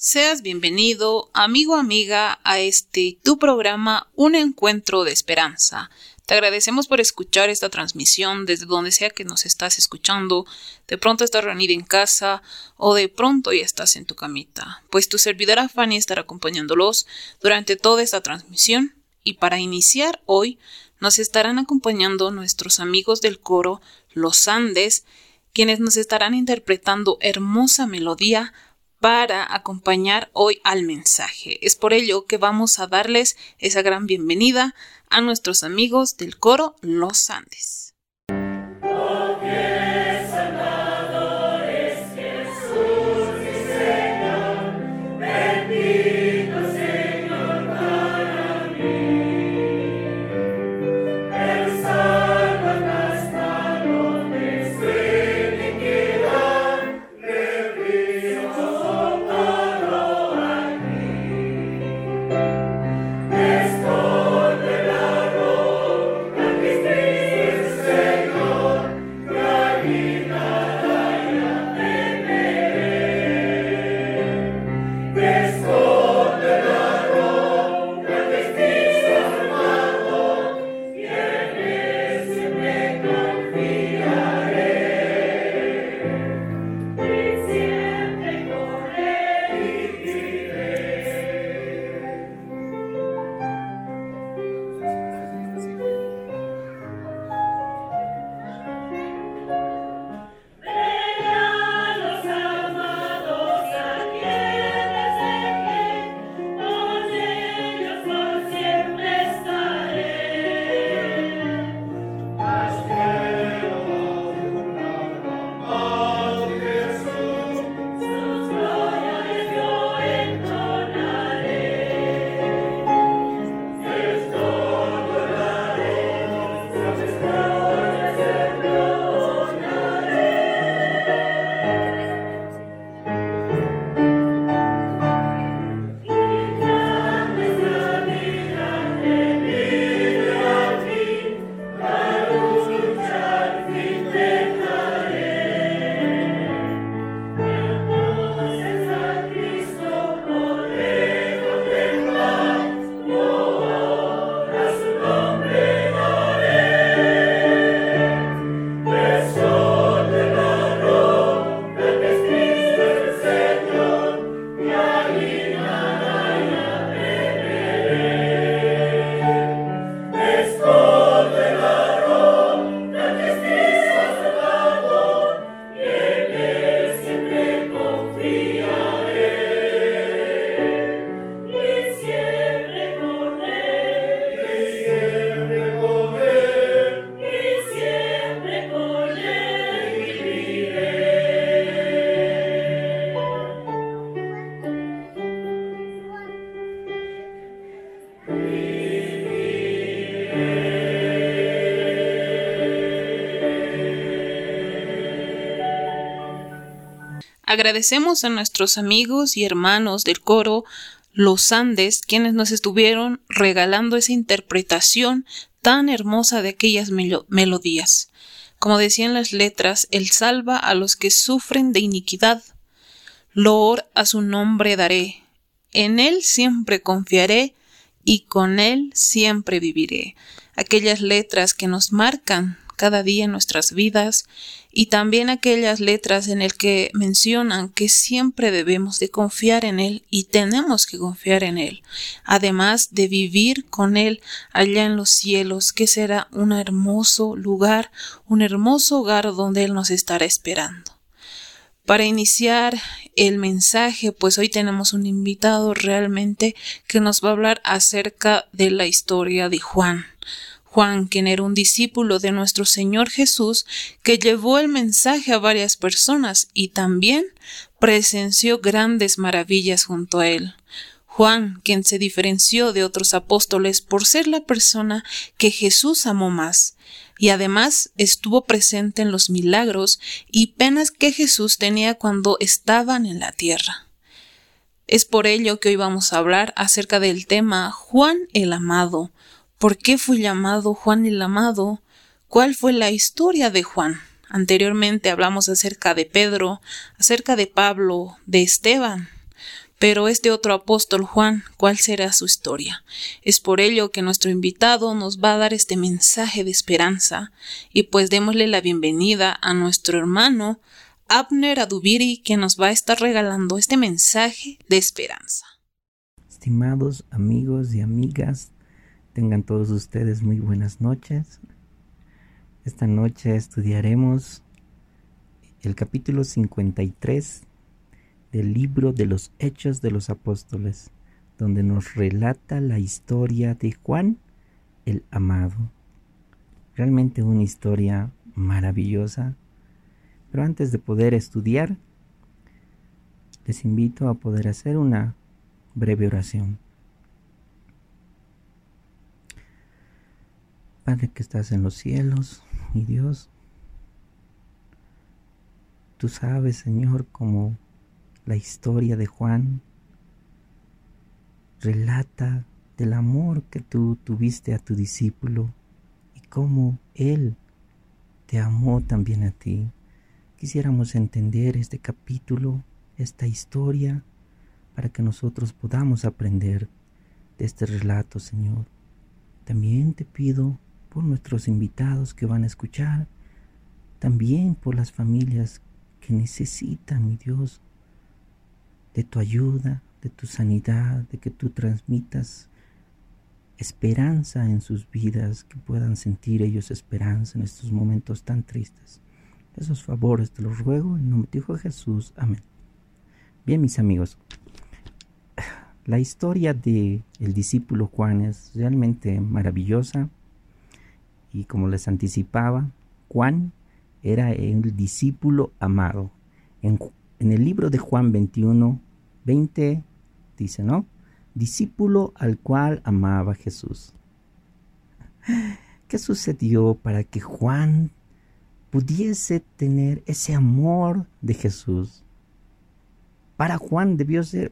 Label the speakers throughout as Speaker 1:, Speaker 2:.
Speaker 1: Seas bienvenido, amigo amiga, a este tu programa Un Encuentro de Esperanza. Te agradecemos por escuchar esta transmisión desde donde sea que nos estás escuchando. De pronto estás reunida en casa o de pronto ya estás en tu camita. Pues tu servidora Fanny estará acompañándolos durante toda esta transmisión. Y para iniciar hoy nos estarán acompañando nuestros amigos del coro Los Andes, quienes nos estarán interpretando hermosa melodía para acompañar hoy al mensaje. Es por ello que vamos a darles esa gran bienvenida a nuestros amigos del coro Los Andes. Agradecemos a nuestros amigos y hermanos del coro Los Andes, quienes nos estuvieron regalando esa interpretación tan hermosa de aquellas melodías. Como decían las letras, Él salva a los que sufren de iniquidad. Loor a su nombre daré. En Él siempre confiaré y con Él siempre viviré. Aquellas letras que nos marcan cada día en nuestras vidas y también aquellas letras en el que mencionan que siempre debemos de confiar en Él y tenemos que confiar en Él, además de vivir con Él allá en los cielos, que será un hermoso lugar, un hermoso hogar donde Él nos estará esperando. Para iniciar el mensaje, pues hoy tenemos un invitado realmente que nos va a hablar acerca de la historia de Juan. Juan, quien era un discípulo de nuestro Señor Jesús, que llevó el mensaje a varias personas y también presenció grandes maravillas junto a él. Juan, quien se diferenció de otros apóstoles por ser la persona que Jesús amó más, y además estuvo presente en los milagros y penas que Jesús tenía cuando estaban en la tierra. Es por ello que hoy vamos a hablar acerca del tema Juan el Amado, ¿Por qué fue llamado Juan el Amado? ¿Cuál fue la historia de Juan? Anteriormente hablamos acerca de Pedro, acerca de Pablo, de Esteban. Pero este otro apóstol Juan, ¿cuál será su historia? Es por ello que nuestro invitado nos va a dar este mensaje de esperanza y pues démosle la bienvenida a nuestro hermano Abner Adubiri que nos va a estar regalando este mensaje de esperanza.
Speaker 2: Estimados amigos y amigas, tengan todos ustedes muy buenas noches. Esta noche estudiaremos el capítulo 53 del libro de los Hechos de los Apóstoles, donde nos relata la historia de Juan el Amado. Realmente una historia maravillosa. Pero antes de poder estudiar, les invito a poder hacer una breve oración. Padre que estás en los cielos, mi Dios, tú sabes, Señor, cómo la historia de Juan relata del amor que tú tuviste a tu discípulo y cómo él te amó también a ti. Quisiéramos entender este capítulo, esta historia, para que nosotros podamos aprender de este relato, Señor. También te pido por nuestros invitados que van a escuchar, también por las familias que necesitan, mi Dios, de tu ayuda, de tu sanidad, de que tú transmitas esperanza en sus vidas, que puedan sentir ellos esperanza en estos momentos tan tristes. Esos favores te los ruego en nombre de Jesús. Amén. Bien, mis amigos, la historia de el discípulo Juan es realmente maravillosa y como les anticipaba, Juan era el discípulo amado. En, en el libro de Juan 21, 20 dice, ¿no? Discípulo al cual amaba Jesús. ¿Qué sucedió para que Juan pudiese tener ese amor de Jesús? Para Juan debió ser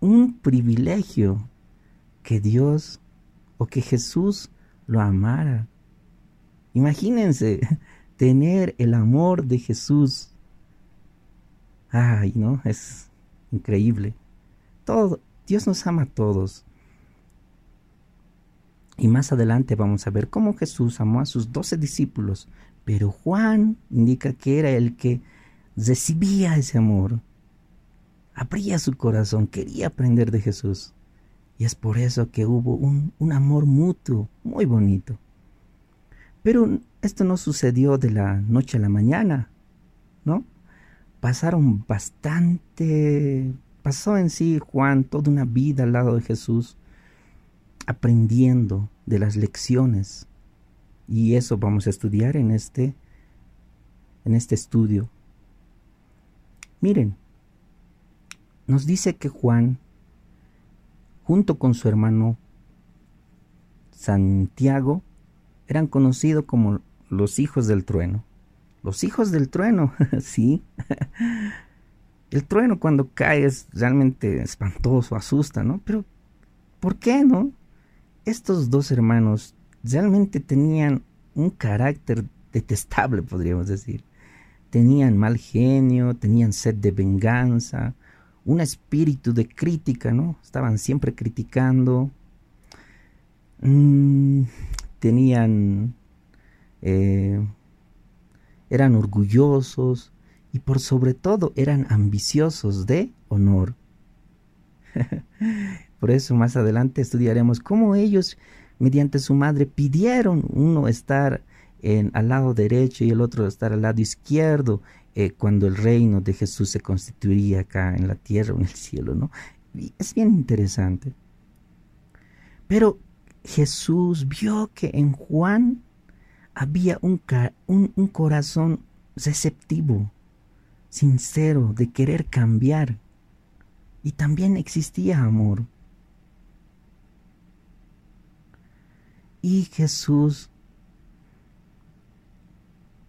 Speaker 2: un privilegio que Dios o que Jesús lo amara. Imagínense tener el amor de Jesús. Ay, ¿no? Es increíble. Dios nos ama a todos. Y más adelante vamos a ver cómo Jesús amó a sus doce discípulos, pero Juan indica que era el que recibía ese amor, abría su corazón, quería aprender de Jesús. Y es por eso que hubo un, un amor mutuo muy bonito. Pero esto no sucedió de la noche a la mañana, ¿no? pasaron bastante, pasó en sí Juan toda una vida al lado de Jesús, aprendiendo de las lecciones. Y eso vamos a estudiar en este, en este estudio. Miren, nos dice que Juan, junto con su hermano Santiago, eran conocidos como los hijos del trueno. Los hijos del trueno, sí. El trueno cuando cae es realmente espantoso, asusta, ¿no? Pero, ¿por qué no? Estos dos hermanos realmente tenían un carácter detestable, podríamos decir. Tenían mal genio, tenían sed de venganza, un espíritu de crítica, ¿no? Estaban siempre criticando. Mm, tenían eh, eran orgullosos y por sobre todo eran ambiciosos de honor. por eso más adelante estudiaremos cómo ellos, mediante su madre, pidieron uno estar en, al lado derecho y el otro estar al lado izquierdo eh, cuando el reino de Jesús se constituiría acá en la tierra o en el cielo, ¿no? es bien interesante. Pero Jesús vio que en Juan había un, un, corazón receptivo, sincero, de querer cambiar. Y también existía amor. Y Jesús,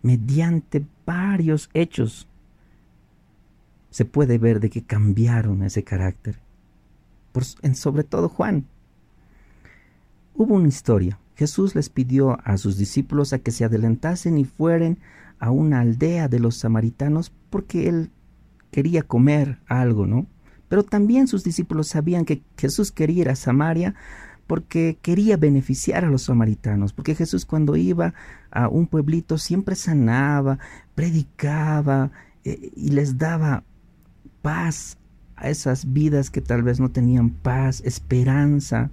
Speaker 2: mediante varios hechos, se puede ver de que cambiaron ese carácter. En, sobre todo Juan. Hubo una historia Jesús les pidió a sus discípulos a que se adelantasen y fueran a una aldea de los samaritanos porque él quería comer algo, ¿no? Pero también sus discípulos sabían que Jesús quería ir a Samaria porque quería beneficiar a los samaritanos, porque Jesús cuando iba a un pueblito siempre sanaba, predicaba eh, y les daba paz a esas vidas que tal vez no tenían paz, esperanza,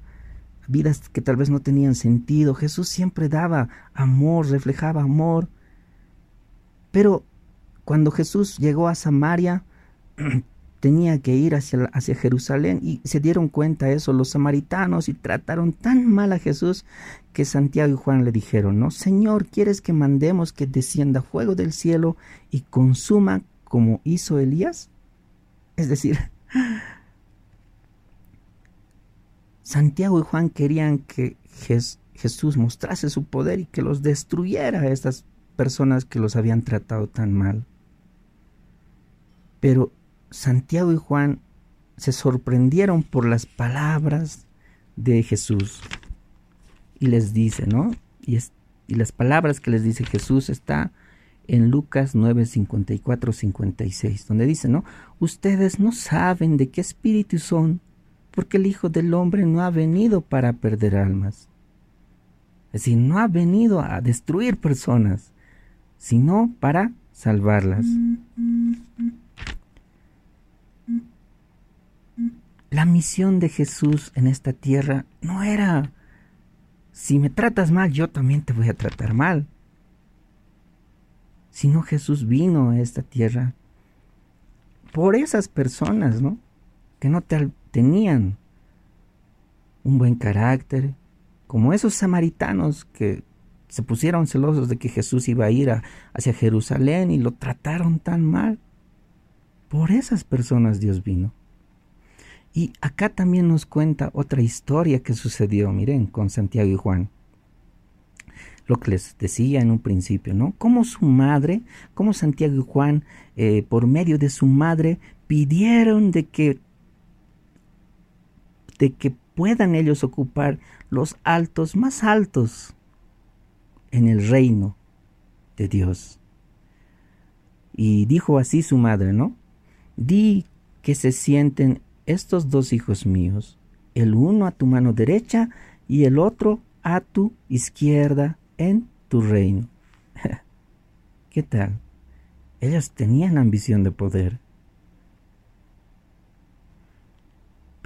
Speaker 2: vidas que tal vez no tenían sentido. Jesús siempre daba amor, reflejaba amor. Pero cuando Jesús llegó a Samaria, tenía que ir hacia, Jerusalén y se dieron cuenta de eso los samaritanos y trataron tan mal a Jesús que Santiago y Juan le dijeron, ¿no? Señor, ¿quieres que mandemos que descienda fuego del cielo y consuma como hizo Elías? Es decir, Santiago y Juan querían que Jesús mostrase su poder y que los destruyera a estas personas que los habían tratado tan mal. Pero Santiago y Juan se sorprendieron por las palabras de Jesús. Y les dice, ¿no? Y, las palabras que les dice Jesús está en Lucas 9, 54, 56, donde dice, ¿no? Ustedes no saben de qué espíritu son, porque el Hijo del Hombre no ha venido para perder almas. Es decir, no ha venido a destruir personas, sino para salvarlas. La misión de Jesús en esta tierra no era, si me tratas mal, yo también te voy a tratar mal. Sino Jesús vino a esta tierra por esas personas, ¿no? Que no tenían un buen carácter, como esos samaritanos que se pusieron celosos de que Jesús iba a ir hacia Jerusalén y lo trataron tan mal. Por esas personas Dios vino. Y acá también nos cuenta otra historia que sucedió, miren, con Santiago y Juan. Lo que les decía en un principio, ¿no? Cómo su madre, cómo Santiago y Juan, eh, por medio de su madre, pidieron de que, de que puedan ellos ocupar los altos más altos en el reino de Dios. Y dijo así su madre, ¿no? Di que se sienten estos dos hijos míos, el uno a tu mano derecha y el otro a tu izquierda en tu reino. ¿Qué tal? Ellos tenían ambición de poder.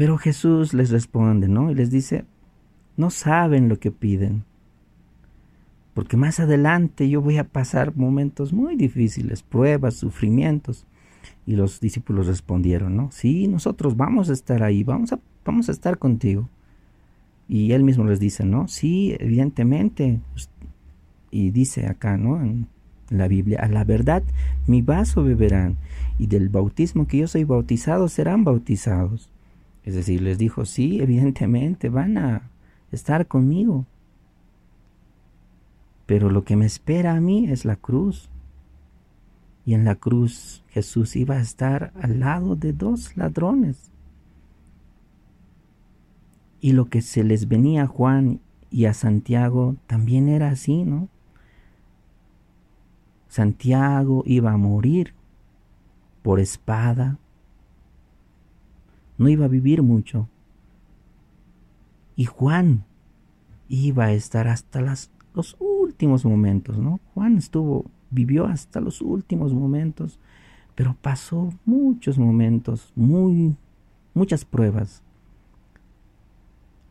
Speaker 2: Pero Jesús les responde, ¿no? Y les dice, no saben lo que piden. Porque más adelante yo voy a pasar momentos muy difíciles, pruebas, sufrimientos. Y los discípulos respondieron, ¿no? Sí, nosotros vamos a estar ahí, vamos a, vamos a estar contigo. Y él mismo les dice, ¿no? Sí, evidentemente. Y dice acá, ¿no? En la Biblia, a la verdad mi vaso beberán, y del bautismo que yo soy bautizado serán bautizados. Es decir, les dijo, sí, evidentemente van a estar conmigo. Pero lo que me espera a mí es la cruz. Y en la cruz Jesús iba a estar al lado de dos ladrones. Y lo que se les venía a Juan y a Santiago también era así, ¿no? Santiago iba a morir por espada. No iba a vivir mucho. Y Juan iba a estar hasta las, los últimos momentos, ¿no? Juan estuvo vivió hasta los últimos momentos, pero pasó muchos momentos, muy, muchas pruebas.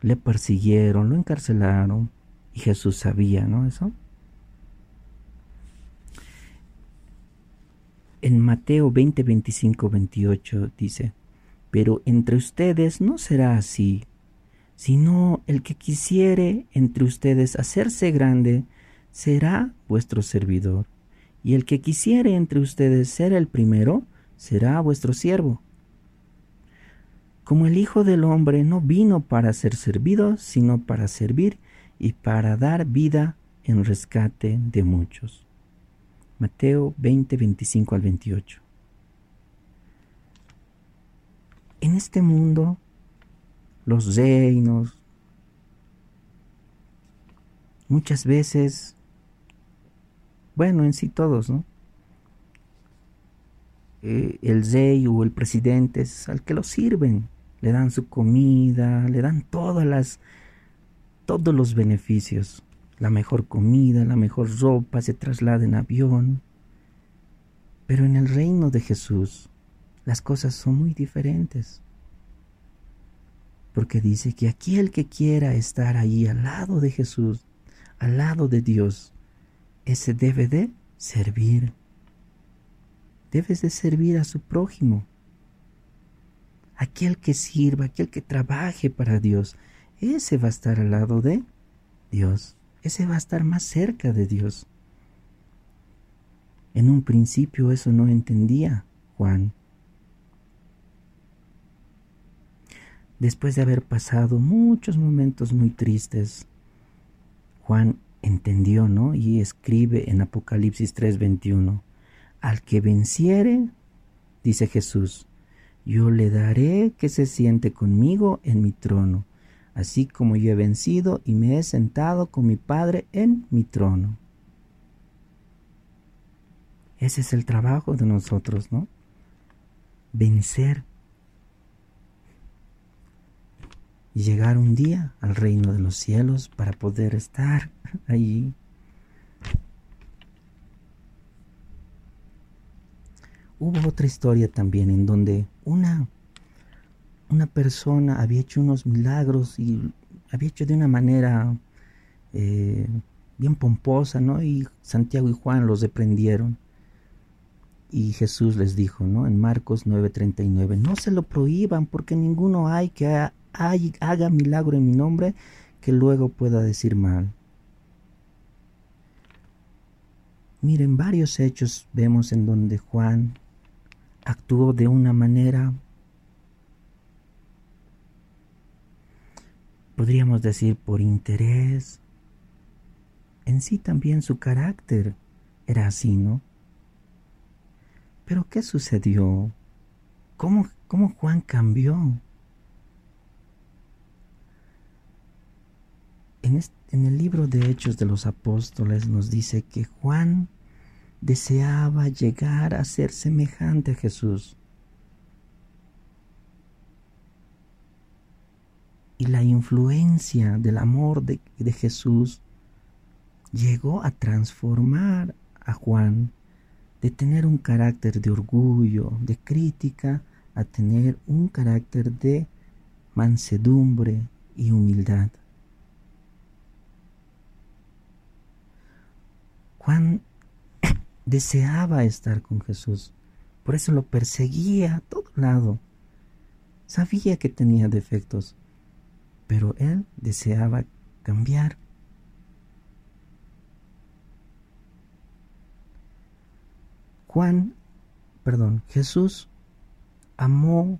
Speaker 2: Le persiguieron, lo encarcelaron, y Jesús sabía, ¿no? Eso. En Mateo 20, 25, 28 dice, pero entre ustedes no será así, sino el que quisiere entre ustedes hacerse grande, será vuestro servidor y el que quisiere entre ustedes ser el primero, será vuestro siervo. Como el Hijo del Hombre no vino para ser servido, sino para servir y para dar vida en rescate de muchos. Mateo 20, 25 al 28. En este mundo, los reinos muchas veces bueno, en sí todos, ¿no? eh, el rey o el presidente es al que lo sirven, le dan su comida, le dan todas las, todos los beneficios, la mejor comida, la mejor ropa, se traslada en avión. Pero en el reino de Jesús las cosas son muy diferentes. Porque dice que aquí el que quiera estar ahí al lado de Jesús, al lado de Dios, ese debe de servir. Debes de servir a su prójimo. Aquel que sirva, aquel que trabaje para Dios, ese va a estar al lado de Dios. Ese va a estar más cerca de Dios. En un principio eso no entendía Juan. Después de haber pasado muchos momentos muy tristes, Juan entendió, ¿no? Y escribe en Apocalipsis 3:21, al que venciere, dice Jesús, yo le daré que se siente conmigo en mi trono, así como yo he vencido y me he sentado con mi Padre en mi trono. Ese es el trabajo de nosotros, ¿no? Vencer llegar un día al reino de los cielos para poder estar allí. Hubo otra historia también en donde una, una persona había hecho unos milagros y había hecho de una manera eh, bien pomposa, ¿no? Y Santiago y Juan los reprendieron. Y Jesús les dijo, ¿no? En Marcos 9:39, no se lo prohíban porque ninguno hay que haga milagro en mi nombre que luego pueda decir mal. Miren, varios hechos vemos en donde Juan actuó de una manera, podríamos decir, por interés. En sí también su carácter era así, ¿no? Pero ¿qué sucedió? ¿Cómo, cómo Juan cambió? En, el libro de Hechos de los Apóstoles nos dice que Juan deseaba llegar a ser semejante a Jesús. Y la influencia del amor de, Jesús llegó a transformar a Juan de tener un carácter de orgullo, de crítica, a tener un carácter de mansedumbre y humildad. Juan deseaba estar con Jesús, por eso lo perseguía a todo lado. Sabía que tenía defectos, pero él deseaba cambiar. Juan, perdón, Jesús amó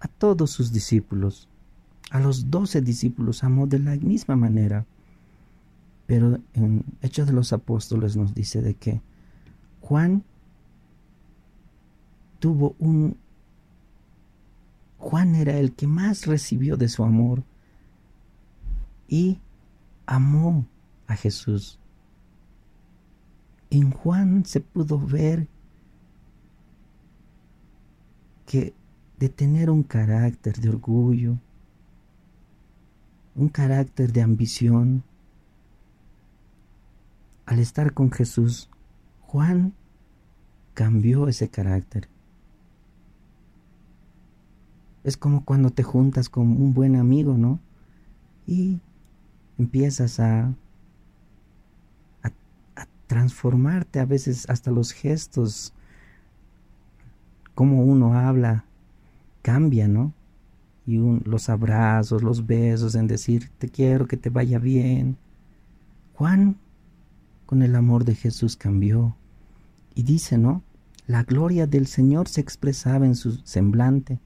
Speaker 2: a todos sus discípulos. A los doce discípulos amó de la misma manera. Pero en Hechos de los Apóstoles nos dice de que Juan tuvo un... Juan era el que más recibió de su amor y amó a Jesús. En Juan se pudo ver que de tener un carácter de orgullo, un carácter de ambición, al estar con Jesús, Juan cambió ese carácter. Es como cuando te juntas con un buen amigo, ¿no? Y empiezas a, a, transformarte a veces hasta los gestos, como uno habla, cambia, ¿no? Y los abrazos, los besos, en decir, te quiero, que te vaya bien. Juan con el amor de Jesús cambió. Y dice, ¿no? La gloria del Señor se expresaba en su semblante.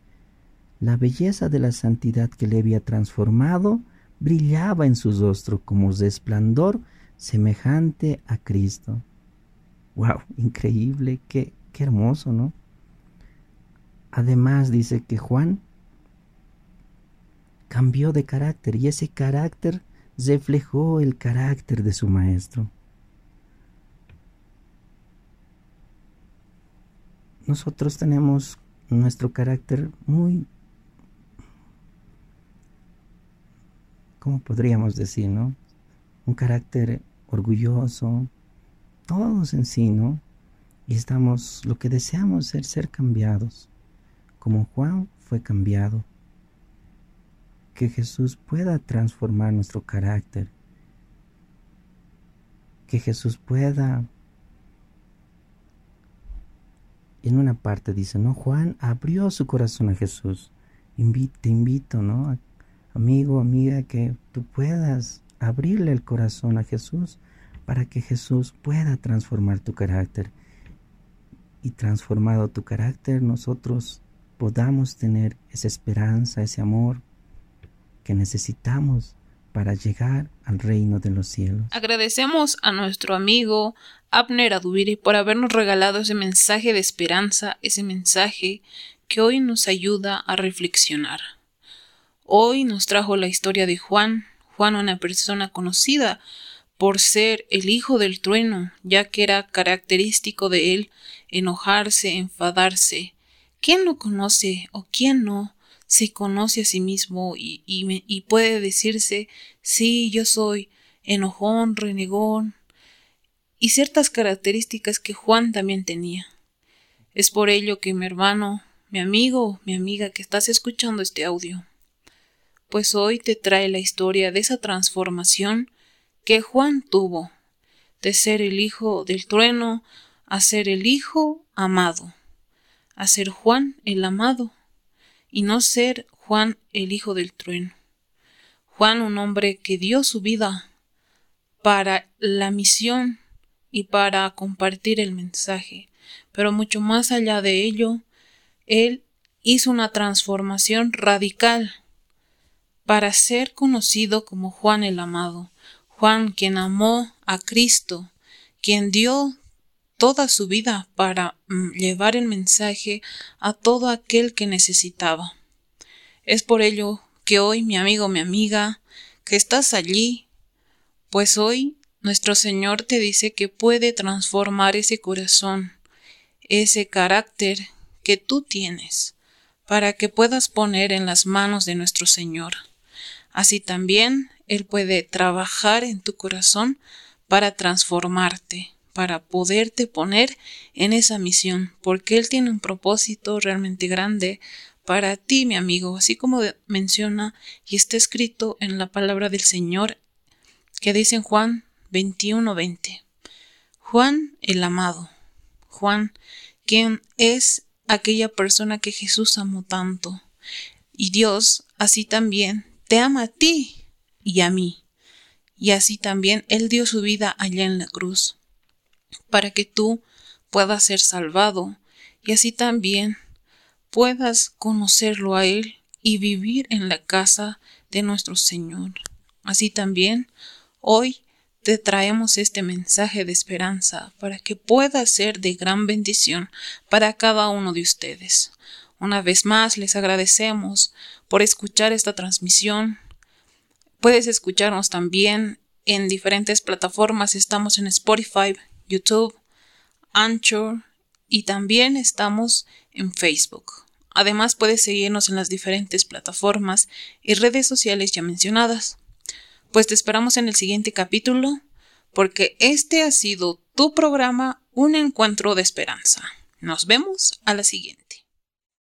Speaker 2: La belleza de la santidad que le había transformado brillaba en su rostro como resplandor semejante a Cristo. ¡Wow! Increíble, qué, qué hermoso, ¿no? Además dice que Juan cambió de carácter y ese carácter reflejó el carácter de su maestro. Nosotros tenemos nuestro carácter muy, ¿cómo podríamos decir, no? Un carácter orgulloso, todos en sí, ¿no? Y estamos, lo que deseamos es ser cambiados, como Juan fue cambiado. Que Jesús pueda transformar nuestro carácter. Que Jesús pueda en una parte dice, ¿no? Juan abrió su corazón a Jesús. te invito, ¿no? Amigo, amiga, que tú puedas abrirle el corazón a Jesús para que Jesús pueda transformar tu carácter. Y transformado tu carácter, nosotros podamos tener esa esperanza, ese amor que necesitamos para llegar al reino de los cielos.
Speaker 1: Agradecemos a nuestro amigo Abner Adubiri por habernos regalado ese mensaje de esperanza, ese mensaje que hoy nos ayuda a reflexionar. Hoy nos trajo la historia de Juan, Juan una persona conocida por ser el hijo del trueno, ya que era característico de él enojarse, enfadarse. ¿Quién lo conoce o quién no se conoce a sí mismo y, y, puede decirse, sí, yo soy enojón, renegón, y ciertas características que Juan también tenía. Es por ello que mi hermano, mi amigo, mi amiga que estás escuchando este audio, pues hoy te trae la historia de esa transformación que Juan tuvo, de ser el hijo del trueno a ser el hijo amado, a ser Juan el amado, y no ser Juan el hijo del trueno. Juan un hombre que dio su vida para la misión y para compartir el mensaje, pero mucho más allá de ello, él hizo una transformación radical para ser conocido como Juan el amado, Juan quien amó a Cristo, quien dio toda su vida para mm, llevar el mensaje a todo aquel que necesitaba. Es por ello que hoy, mi amigo, mi amiga, que estás allí, pues hoy nuestro Señor te dice que puede transformar ese corazón, ese carácter que tú tienes, para que puedas poner en las manos de nuestro Señor. Así también Él puede trabajar en tu corazón para transformarte, para poderte poner en esa misión, porque Él tiene un propósito realmente grande para ti, mi amigo, así como menciona y está escrito en la palabra del Señor que dice en Juan 21:20. Juan el amado, Juan, quien es aquella persona que Jesús amó tanto, y Dios así también te ama a ti y a mí, y así también Él dio su vida allá en la cruz para que tú puedas ser salvado y así también puedas conocerlo a Él y vivir en la casa de nuestro Señor. Así también, hoy te traemos este mensaje de esperanza para que pueda ser de gran bendición para cada uno de ustedes. Una vez más les agradecemos por escuchar esta transmisión. Puedes escucharnos también en diferentes plataformas. Estamos en Spotify, YouTube, Anchor y también estamos en Facebook. Además puedes seguirnos en las diferentes plataformas y redes sociales ya mencionadas. Pues te esperamos en el siguiente capítulo porque este ha sido tu programa Un encuentro de esperanza. Nos vemos a la siguiente.